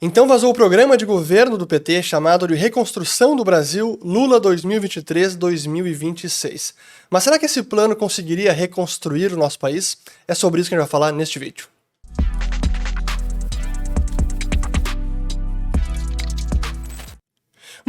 Então vazou o programa de governo do PT chamado de Reconstrução do Brasil Lula 2023-2026. Mas será que esse plano conseguiria reconstruir o nosso país? É sobre isso que a gente vai falar neste vídeo.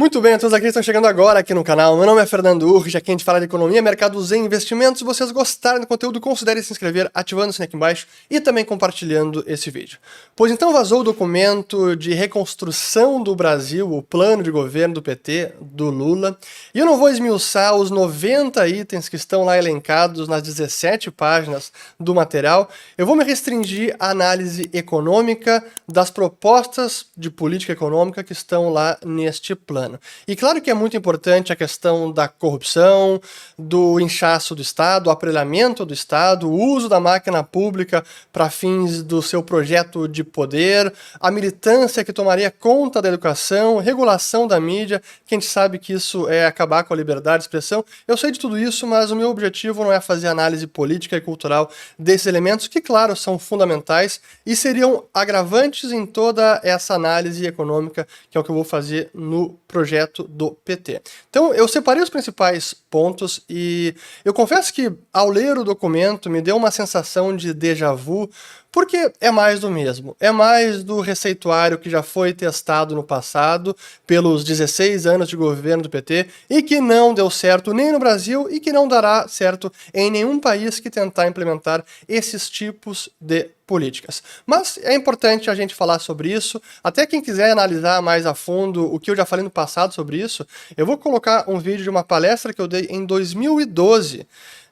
Muito bem, todos aqui estão chegando agora aqui no canal. Meu nome é Fernando Urrich, aqui a gente fala de economia, mercados e investimentos. Se vocês gostarem do conteúdo, considere se inscrever ativando o sininho aqui embaixo e também compartilhando esse vídeo. Pois então vazou o documento de reconstrução do Brasil, o plano de governo do PT, do Lula. E eu não vou esmiuçar os 90 itens que estão lá elencados nas 17 páginas do material. Eu vou me restringir à análise econômica das propostas de política econômica que estão lá neste plano. E claro que é muito importante a questão da corrupção, do inchaço do Estado, o aparelhamento do Estado, o uso da máquina pública para fins do seu projeto de poder, a militância que tomaria conta da educação, regulação da mídia, que a gente sabe que isso é acabar com a liberdade de expressão. Eu sei de tudo isso, mas o meu objetivo não é fazer análise política e cultural desses elementos, que, claro, são fundamentais e seriam agravantes em toda essa análise econômica, que é o que eu vou fazer no projeto projeto do PT. Então, eu separei os principais pontos e eu confesso que, ao ler o documento, me deu uma sensação de déjà vu, porque é mais do mesmo. É mais do receituário que já foi testado no passado, pelos 16 anos de governo do PT, e que não deu certo nem no Brasil e que não dará certo em nenhum país que tentar implementar esses tipos de políticas. Mas é importante a gente falar sobre isso. Até quem quiser analisar mais a fundo o que eu já falei no passado sobre isso, eu vou colocar um vídeo de uma palestra que eu dei em 2012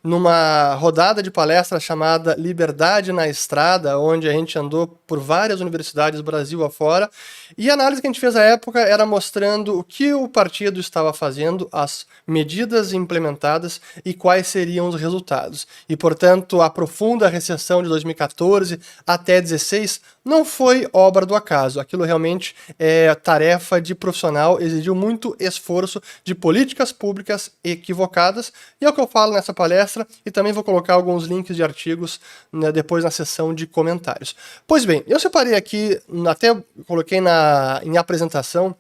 numa rodada de palestra chamada Liberdade na Estrada, onde a gente andou por várias universidades Brasil afora, e a análise que a gente fez à época era mostrando o que o partido estava fazendo, as medidas implementadas e quais seriam os resultados. E, portanto, a profunda recessão de 2014 até 2016 não foi obra do acaso. Aquilo realmente é tarefa de profissional, exigiu muito esforço de políticas públicas equivocadas, e é o que eu falo nessa palestra e também vou colocar alguns links de artigos né, depois na seção de comentários. Pois bem, eu separei aqui, até coloquei na, em apresentação,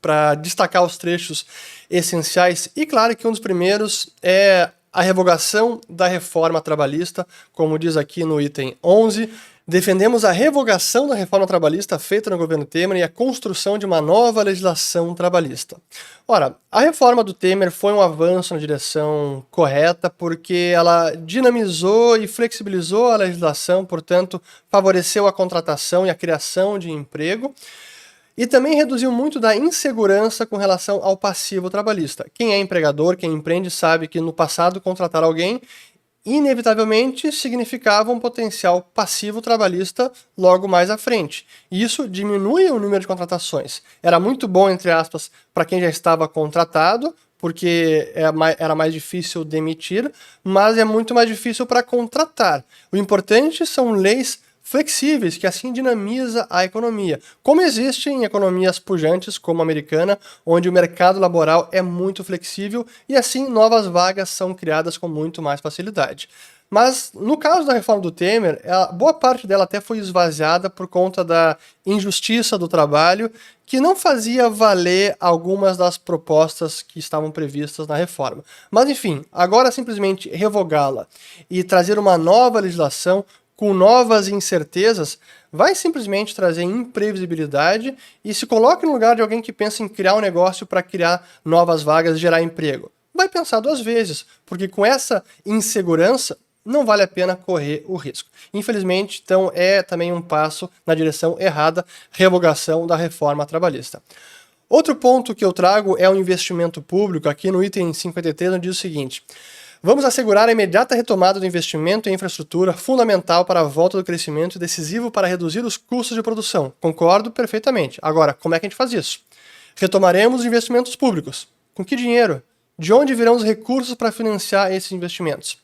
para destacar os trechos essenciais, e claro que um dos primeiros é a revogação da reforma trabalhista, como diz aqui no item 11, Defendemos a revogação da reforma trabalhista feita no governo Temer e a construção de uma nova legislação trabalhista. Ora, a reforma do Temer foi um avanço na direção correta porque ela dinamizou e flexibilizou a legislação, portanto, favoreceu a contratação e a criação de emprego. E também reduziu muito da insegurança com relação ao passivo trabalhista. Quem é empregador, quem empreende, sabe que no passado contratar alguém inevitavelmente significava um potencial passivo trabalhista logo mais à frente. E isso diminui o número de contratações. Era muito bom, entre aspas, para quem já estava contratado, porque é era mais difícil demitir, mas é muito mais difícil para contratar. O importante são leis flexíveis, que assim dinamiza a economia. Como existe em economias pujantes, como a americana, onde o mercado laboral é muito flexível e assim novas vagas são criadas com muito mais facilidade. Mas no caso da reforma do Temer, boa parte dela até foi esvaziada por conta da injustiça do trabalho, que não fazia valer algumas das propostas que estavam previstas na reforma. Mas enfim, agora simplesmente revogá-la e trazer uma nova legislação com novas incertezas, vai simplesmente trazer imprevisibilidade e se coloque no lugar de alguém que pensa em criar um negócio para criar novas vagas e gerar emprego. Vai pensar duas vezes, porque com essa insegurança não vale a pena correr o risco. Infelizmente, então é também um passo na direção errada, revogação da reforma trabalhista. Outro ponto que eu trago é o investimento público, aqui no item 53, onde diz o seguinte: Vamos assegurar a imediata retomada do investimento em infraestrutura, fundamental para a volta do crescimento e decisivo para reduzir os custos de produção. Concordo perfeitamente. Agora, como é que a gente faz isso? Retomaremos os investimentos públicos. Com que dinheiro? De onde virão os recursos para financiar esses investimentos?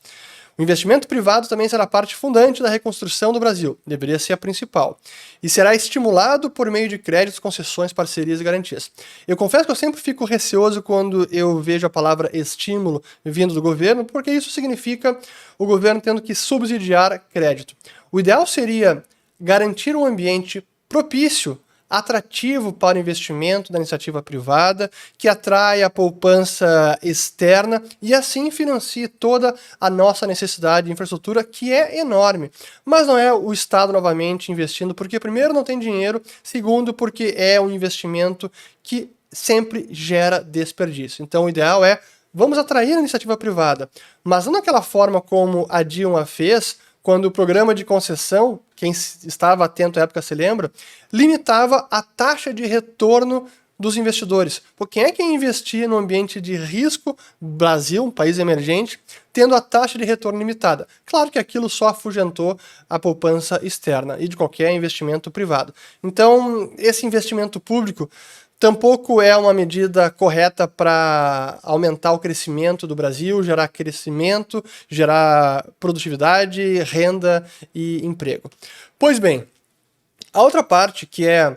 O investimento privado também será parte fundante da reconstrução do Brasil, deveria ser a principal, e será estimulado por meio de créditos, concessões, parcerias e garantias. Eu confesso que eu sempre fico receoso quando eu vejo a palavra estímulo vindo do governo, porque isso significa o governo tendo que subsidiar crédito. O ideal seria garantir um ambiente propício atrativo para o investimento da iniciativa privada, que atrai a poupança externa e assim financie toda a nossa necessidade de infraestrutura, que é enorme. Mas não é o Estado novamente investindo, porque, primeiro, não tem dinheiro, segundo, porque é um investimento que sempre gera desperdício. Então, o ideal é vamos atrair a iniciativa privada, mas não daquela forma como a Dilma fez quando o programa de concessão, quem estava atento à época se lembra, limitava a taxa de retorno dos investidores. Por quem é que investia no ambiente de risco, Brasil, um país emergente, tendo a taxa de retorno limitada? Claro que aquilo só afugentou a poupança externa e de qualquer investimento privado. Então, esse investimento público Tampouco é uma medida correta para aumentar o crescimento do Brasil, gerar crescimento, gerar produtividade, renda e emprego. Pois bem, a outra parte que é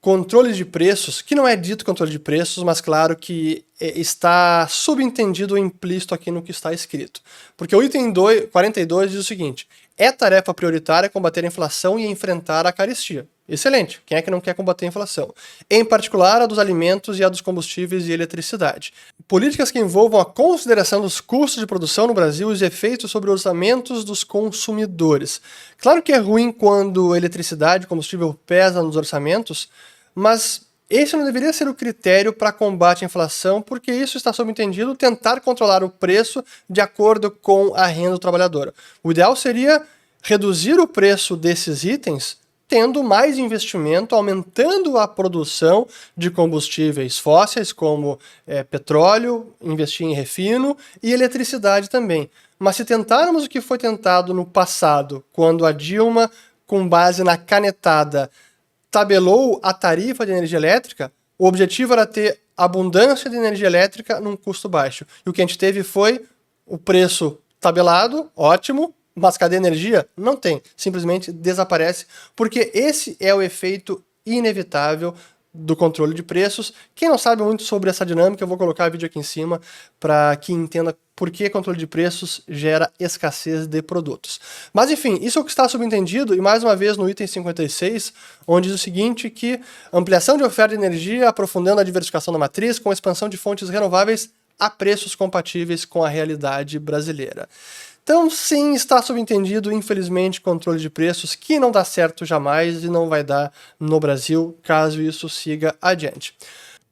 controle de preços, que não é dito controle de preços, mas claro que é, está subentendido ou implícito aqui no que está escrito. Porque o item 2, 42 diz o seguinte: é tarefa prioritária combater a inflação e enfrentar a carestia. Excelente. Quem é que não quer combater a inflação? Em particular, a dos alimentos e a dos combustíveis e eletricidade. Políticas que envolvam a consideração dos custos de produção no Brasil e os efeitos sobre os orçamentos dos consumidores. Claro que é ruim quando eletricidade e combustível pesam nos orçamentos, mas esse não deveria ser o critério para combate à inflação, porque isso está subentendido tentar controlar o preço de acordo com a renda do trabalhador. O ideal seria reduzir o preço desses itens tendo mais investimento, aumentando a produção de combustíveis fósseis, como é, petróleo, investir em refino e eletricidade também. Mas se tentarmos o que foi tentado no passado, quando a Dilma, com base na canetada, tabelou a tarifa de energia elétrica, o objetivo era ter abundância de energia elétrica num custo baixo. E o que a gente teve foi o preço tabelado, ótimo, mas cadê a energia? Não tem. Simplesmente desaparece, porque esse é o efeito inevitável do controle de preços. Quem não sabe muito sobre essa dinâmica, eu vou colocar o vídeo aqui em cima para que entenda por que controle de preços gera escassez de produtos. Mas enfim, isso é o que está subentendido, e mais uma vez no item 56, onde diz o seguinte, que ampliação de oferta de energia, aprofundando a diversificação da matriz, com expansão de fontes renováveis a preços compatíveis com a realidade brasileira. Então, sim, está subentendido, infelizmente, controle de preços, que não dá certo jamais e não vai dar no Brasil, caso isso siga adiante.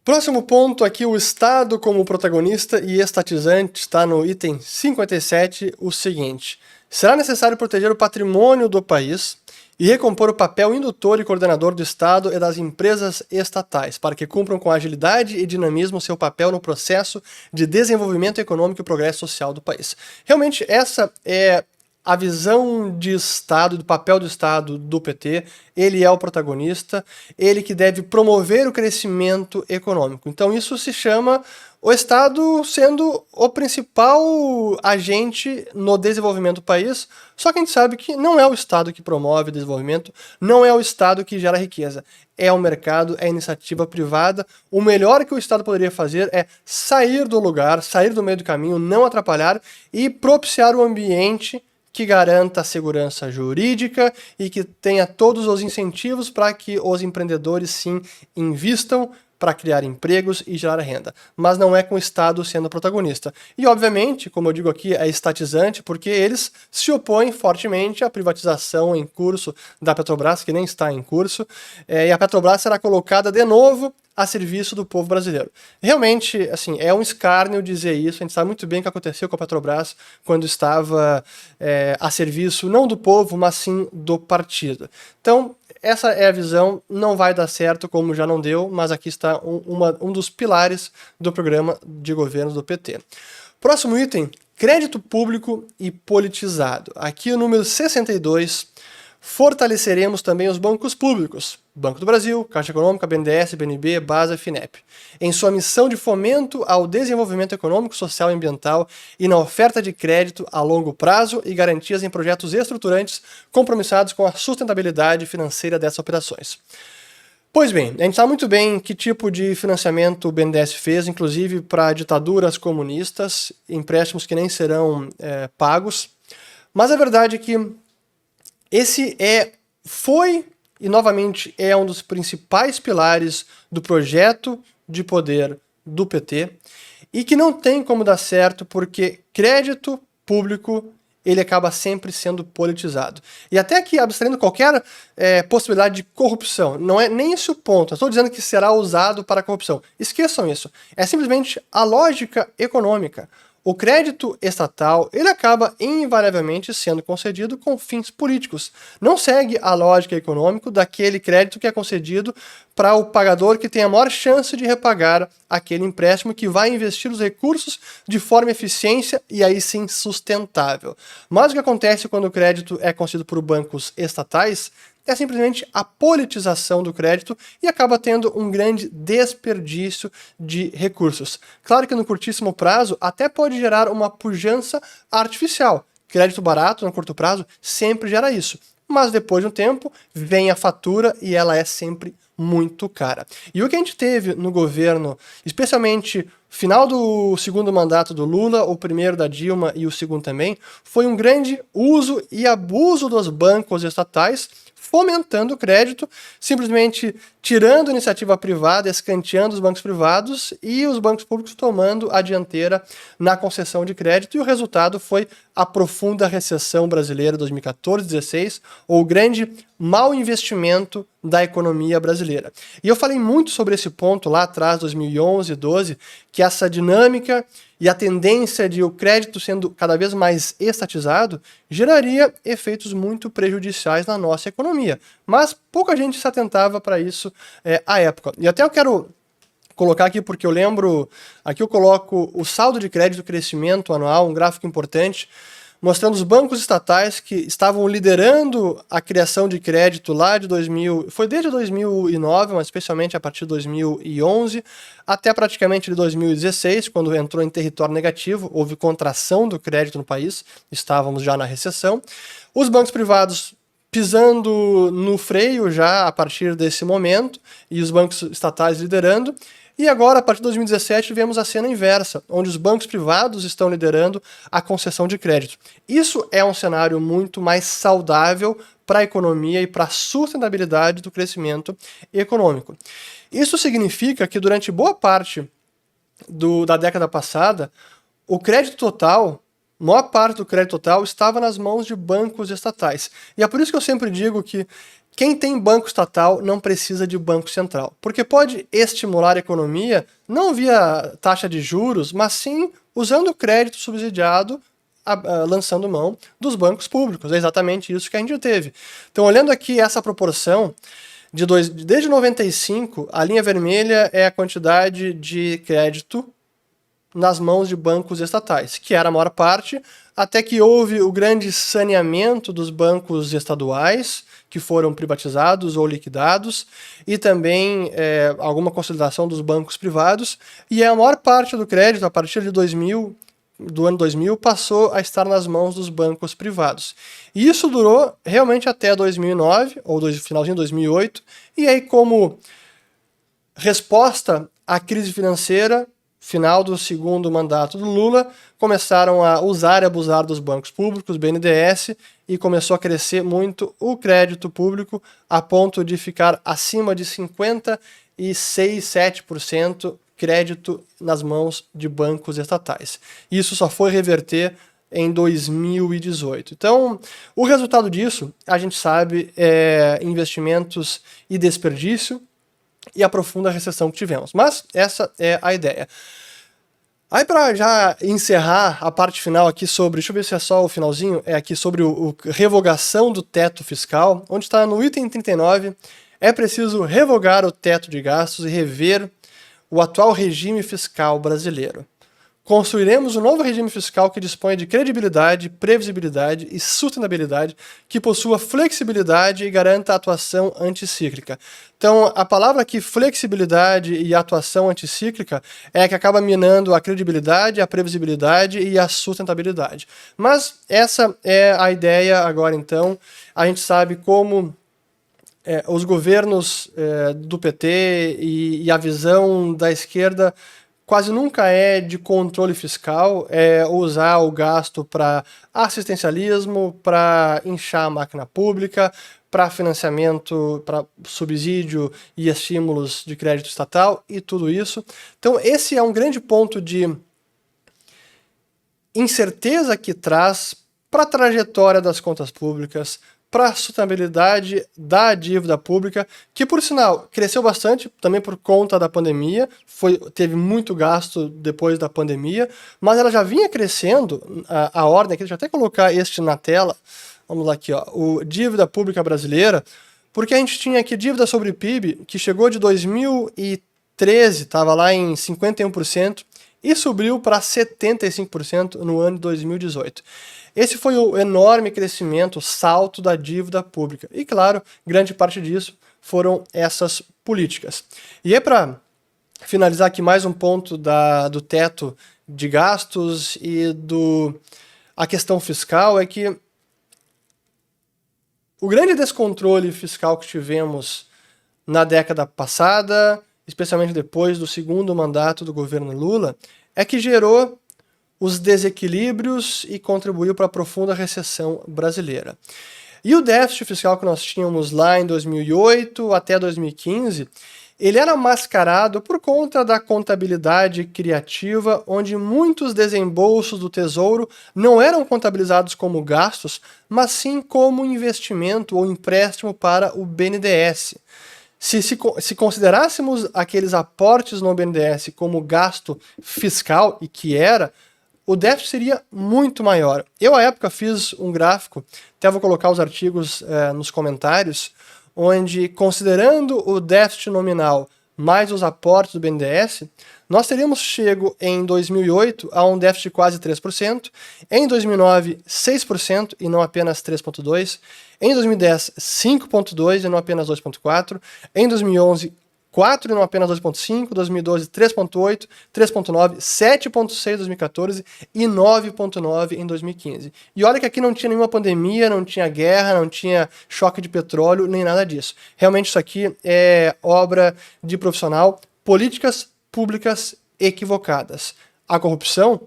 Próximo ponto aqui, o Estado como protagonista e estatizante, está no item 57, o seguinte. Será necessário proteger o patrimônio do país, e recompor o papel indutor e coordenador do Estado e das empresas estatais, para que cumpram com agilidade e dinamismo seu papel no processo de desenvolvimento econômico e progresso social do país. Realmente, essa é a visão de Estado, do papel do Estado do PT, ele é o protagonista, ele que deve promover o crescimento econômico. Então isso se chama o Estado sendo o principal agente no desenvolvimento do país, só que a gente sabe que não é o Estado que promove o desenvolvimento, não é o Estado que gera riqueza, é o mercado, é a iniciativa privada. O melhor que o Estado poderia fazer é sair do lugar, sair do meio do caminho, não atrapalhar e propiciar o ambiente que garanta a segurança jurídica e que tenha todos os incentivos para que os empreendedores sim invistam para criar empregos e gerar renda, mas não é com o Estado sendo protagonista. E, obviamente, como eu digo aqui, é estatizante porque eles se opõem fortemente à privatização em curso da Petrobras, que nem está em curso, é, e a Petrobras será colocada de novo a serviço do povo brasileiro. Realmente, assim, é um escárnio dizer isso. A gente sabe muito bem o que aconteceu com a Petrobras quando estava é, a serviço não do povo, mas sim do partido. Então, essa é a visão. Não vai dar certo, como já não deu, mas aqui está um, uma, um dos pilares do programa de governo do PT. Próximo item: crédito público e politizado. Aqui o número 62 Fortaleceremos também os bancos públicos, Banco do Brasil, Caixa Econômica, BNDES, BNB, BASA FINEP, em sua missão de fomento ao desenvolvimento econômico, social e ambiental e na oferta de crédito a longo prazo e garantias em projetos estruturantes compromissados com a sustentabilidade financeira dessas operações. Pois bem, a gente sabe muito bem que tipo de financiamento o BNDES fez, inclusive para ditaduras comunistas, empréstimos que nem serão é, pagos, mas a verdade é que esse é, foi e novamente é um dos principais pilares do projeto de poder do PT e que não tem como dar certo porque crédito público ele acaba sempre sendo politizado. E até que, abstraindo qualquer é, possibilidade de corrupção, não é nem esse o ponto. estou dizendo que será usado para corrupção. Esqueçam isso. É simplesmente a lógica econômica. O crédito estatal, ele acaba invariavelmente sendo concedido com fins políticos. Não segue a lógica econômica daquele crédito que é concedido para o pagador que tem a maior chance de repagar aquele empréstimo que vai investir os recursos de forma eficiência e aí sim sustentável. Mas o que acontece quando o crédito é concedido por bancos estatais é simplesmente a politização do crédito e acaba tendo um grande desperdício de recursos. Claro que no curtíssimo prazo até pode gerar uma pujança artificial. Crédito barato no curto prazo sempre gera isso. Mas depois de um tempo vem a fatura e ela é sempre muito cara. E o que a gente teve no governo, especialmente final do segundo mandato do Lula, o primeiro da Dilma e o segundo também, foi um grande uso e abuso dos bancos estatais fomentando o crédito, simplesmente tirando iniciativa privada, escanteando os bancos privados e os bancos públicos tomando a dianteira na concessão de crédito, e o resultado foi a profunda recessão brasileira 2014-16, ou o grande mau investimento da economia brasileira. E eu falei muito sobre esse ponto lá atrás, 2011, 12, que essa dinâmica e a tendência de o crédito sendo cada vez mais estatizado geraria efeitos muito prejudiciais na nossa economia. Mas pouca gente se atentava para isso é, à época. E até eu quero colocar aqui porque eu lembro, aqui eu coloco o saldo de crédito crescimento anual, um gráfico importante mostrando os bancos estatais que estavam liderando a criação de crédito lá de 2000, foi desde 2009, mas especialmente a partir de 2011, até praticamente de 2016, quando entrou em território negativo, houve contração do crédito no país, estávamos já na recessão. Os bancos privados pisando no freio já a partir desse momento, e os bancos estatais liderando, e agora, a partir de 2017, vemos a cena inversa, onde os bancos privados estão liderando a concessão de crédito. Isso é um cenário muito mais saudável para a economia e para a sustentabilidade do crescimento econômico. Isso significa que durante boa parte do, da década passada, o crédito total maior parte do crédito total estava nas mãos de bancos estatais. E é por isso que eu sempre digo que quem tem banco estatal não precisa de banco central, porque pode estimular a economia não via taxa de juros, mas sim usando crédito subsidiado lançando mão dos bancos públicos. É exatamente isso que a gente teve. Então, olhando aqui essa proporção, de dois, desde 95, a linha vermelha é a quantidade de crédito nas mãos de bancos estatais, que era a maior parte, até que houve o grande saneamento dos bancos estaduais, que foram privatizados ou liquidados, e também é, alguma consolidação dos bancos privados, e a maior parte do crédito, a partir de 2000, do ano 2000, passou a estar nas mãos dos bancos privados. E isso durou realmente até 2009, ou do finalzinho de 2008, e aí como resposta à crise financeira, final do segundo mandato do Lula, começaram a usar e abusar dos bancos públicos, BNDES, e começou a crescer muito o crédito público, a ponto de ficar acima de 56, 7% crédito nas mãos de bancos estatais. Isso só foi reverter em 2018. Então, o resultado disso, a gente sabe, é investimentos e desperdício, e a profunda recessão que tivemos. Mas essa é a ideia. Aí para já encerrar a parte final aqui sobre, deixa eu ver se é só o finalzinho, é aqui sobre o, o revogação do teto fiscal, onde está no item 39, é preciso revogar o teto de gastos e rever o atual regime fiscal brasileiro. Construiremos um novo regime fiscal que disponha de credibilidade, previsibilidade e sustentabilidade, que possua flexibilidade e garanta atuação anticíclica. Então, a palavra aqui, flexibilidade e atuação anticíclica, é que acaba minando a credibilidade, a previsibilidade e a sustentabilidade. Mas essa é a ideia agora, então. A gente sabe como é, os governos é, do PT e, e a visão da esquerda quase nunca é de controle fiscal, é usar o gasto para assistencialismo, para inchar a máquina pública, para financiamento, para subsídio e estímulos de crédito estatal e tudo isso. Então, esse é um grande ponto de incerteza que traz para a trajetória das contas públicas, para a sustentabilidade da dívida pública, que por sinal cresceu bastante também por conta da pandemia, foi, teve muito gasto depois da pandemia, mas ela já vinha crescendo, a, a ordem aqui, deixa eu até colocar este na tela, vamos lá aqui, ó, o dívida pública brasileira, porque a gente tinha aqui dívida sobre PIB, que chegou de 2013, estava lá em 51%, e subiu para 75% no ano de 2018. Esse foi o enorme crescimento, o salto da dívida pública. E, claro, grande parte disso foram essas políticas. E é para finalizar aqui mais um ponto da, do teto de gastos e do a questão fiscal é que o grande descontrole fiscal que tivemos na década passada, especialmente depois do segundo mandato do governo Lula, é que gerou os desequilíbrios e contribuiu para a profunda recessão brasileira. E o déficit fiscal que nós tínhamos lá em 2008 até 2015, ele era mascarado por conta da contabilidade criativa, onde muitos desembolsos do Tesouro não eram contabilizados como gastos, mas sim como investimento ou empréstimo para o BNDES. Se, se, se, considerássemos aqueles aportes no BNDES como gasto fiscal, e que era, o déficit seria muito maior. Eu, à época, fiz um gráfico, até vou colocar os artigos é, nos comentários, onde, considerando o déficit nominal mais os aportes do BNDES, nós teríamos chego em 2008 a um déficit de quase 3%, em 2009 6% e não apenas 3.2%, em 2010 5.2% e não apenas 2.4%, em 2011 4 e não apenas 2.5, 2012 3.8, 3.9, 7.6 em 2014 e 9.9 em 2015. E olha que aqui não tinha nenhuma pandemia, não tinha guerra, não tinha choque de petróleo, nem nada disso. Realmente isso aqui é obra de profissional, políticas públicas equivocadas. A corrupção,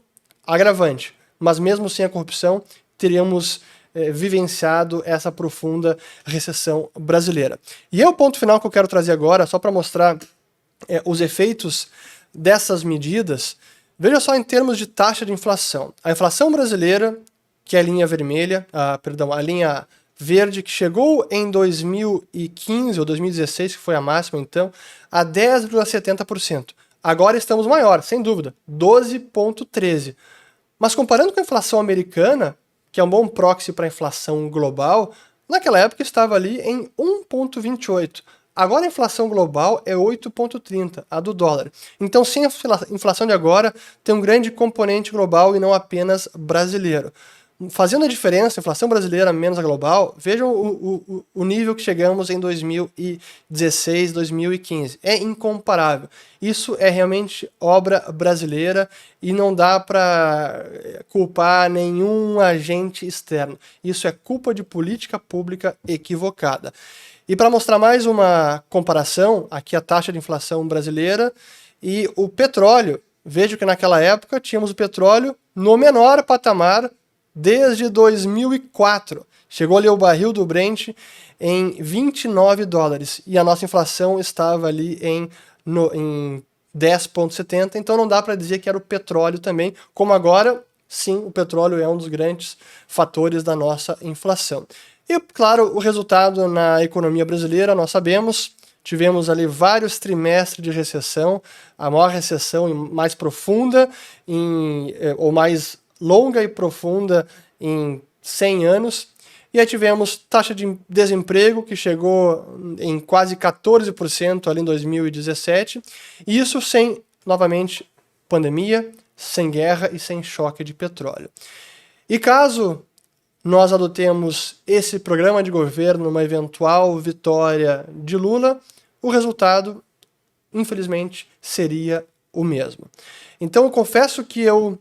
agravante, mas mesmo sem a corrupção, teríamos é, vivenciado essa profunda recessão brasileira. E é o ponto final que eu quero trazer agora, só para mostrar é, os efeitos dessas medidas. Veja só em termos de taxa de inflação. A inflação brasileira, que é a linha vermelha, a, perdão, a linha verde, que chegou em 2015 ou 2016, que foi a máxima então, a 10,70%. Agora estamos maior, sem dúvida, 12,13%. Mas comparando com a inflação americana, que é um bom proxy para a inflação global, naquela época estava ali em 1,28. Agora a inflação global é 8,30, a do dólar. Então, sim, a inflação de agora tem um grande componente global e não apenas brasileiro fazendo a diferença, inflação brasileira menos a global, vejam o, o, o nível que chegamos em 2016, 2015. É incomparável. Isso é realmente obra brasileira e não dá para eh, culpar nenhum agente externo. Isso é culpa de política pública equivocada. E para mostrar mais uma comparação, aqui a taxa de inflação brasileira e o petróleo. Vejo que naquela época tínhamos o petróleo no menor patamar desde 2004. Chegou ali o barril do Brent em 29 dólares. E a nossa inflação estava ali em, em 10,70, então não dá para dizer que era o petróleo também, como agora, sim, o petróleo é um dos grandes fatores da nossa inflação. E, claro, o resultado na economia brasileira, nós sabemos, tivemos ali vários trimestres de recessão, a maior recessão mais profunda em, eh, ou mais longa e profunda em 100 anos. E aí tivemos taxa de desemprego que chegou em quase 14% ali em 2017, e isso sem, novamente, pandemia, sem guerra e sem choque de petróleo. E caso nós adotemos esse programa de governo numa eventual vitória de Lula, o resultado, infelizmente, seria o mesmo. Então eu confesso que eu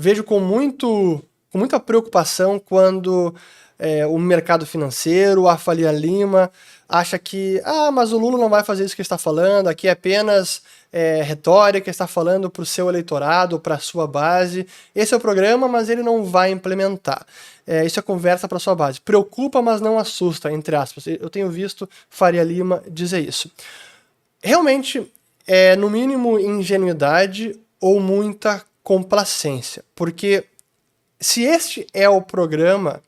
vejo com, muito, com muita preocupação quando é, o mercado financeiro, a Falia Lima, acha que, ah, mas o Lula não vai fazer isso que está falando, aqui é apenas é, retórica, está falando para o seu eleitorado, para a sua base. Esse é o programa, mas ele não vai implementar. É, isso é conversa para sua base. Preocupa, mas não assusta, entre aspas. Eu tenho visto Faria Lima dizer isso. Realmente, é no mínimo ingenuidade ou muita complacência, porque se este é o programa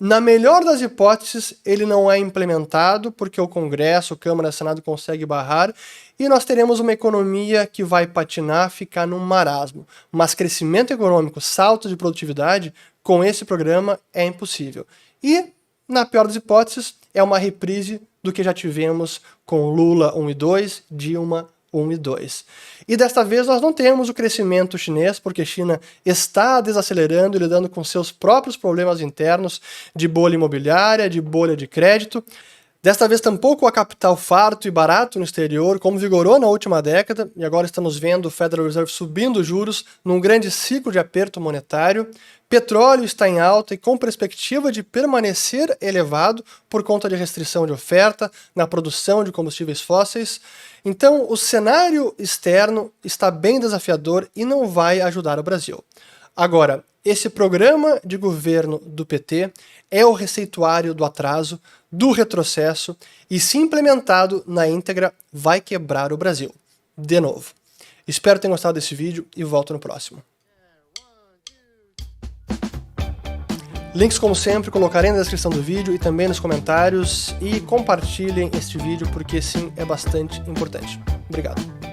na melhor das hipóteses, ele não é implementado porque o Congresso, Câmara Senado conseguem barrar e nós teremos uma economia que vai patinar, ficar num marasmo. Mas crescimento econômico, salto de produtividade, com esse programa é impossível. E, na pior das hipóteses, é uma reprise do que já tivemos com Lula 1 e 2, Dilma 1 e 2. E desta vez nós não temos o crescimento chinês, porque China está desacelerando e lidando com seus próprios problemas internos de bolha imobiliária, de bolha de crédito. Desta vez, tampouco a capital farto e barato no exterior, como vigorou na última década, e agora estamos vendo o Federal Reserve subindo juros num grande ciclo de aperto monetário. Petróleo está em alta e com perspectiva de permanecer elevado por conta de restrição de oferta na produção de combustíveis fósseis. Então, o cenário externo está bem desafiador e não vai ajudar o Brasil. Agora, esse programa de governo do PT é o receituário do atraso, do retrocesso e, se implementado na íntegra, vai quebrar o Brasil. De novo. Espero ter gostado desse vídeo e volto no próximo. Links, como sempre, colocarei na descrição do vídeo e também nos comentários. E compartilhem este vídeo porque sim, é bastante importante. Obrigado.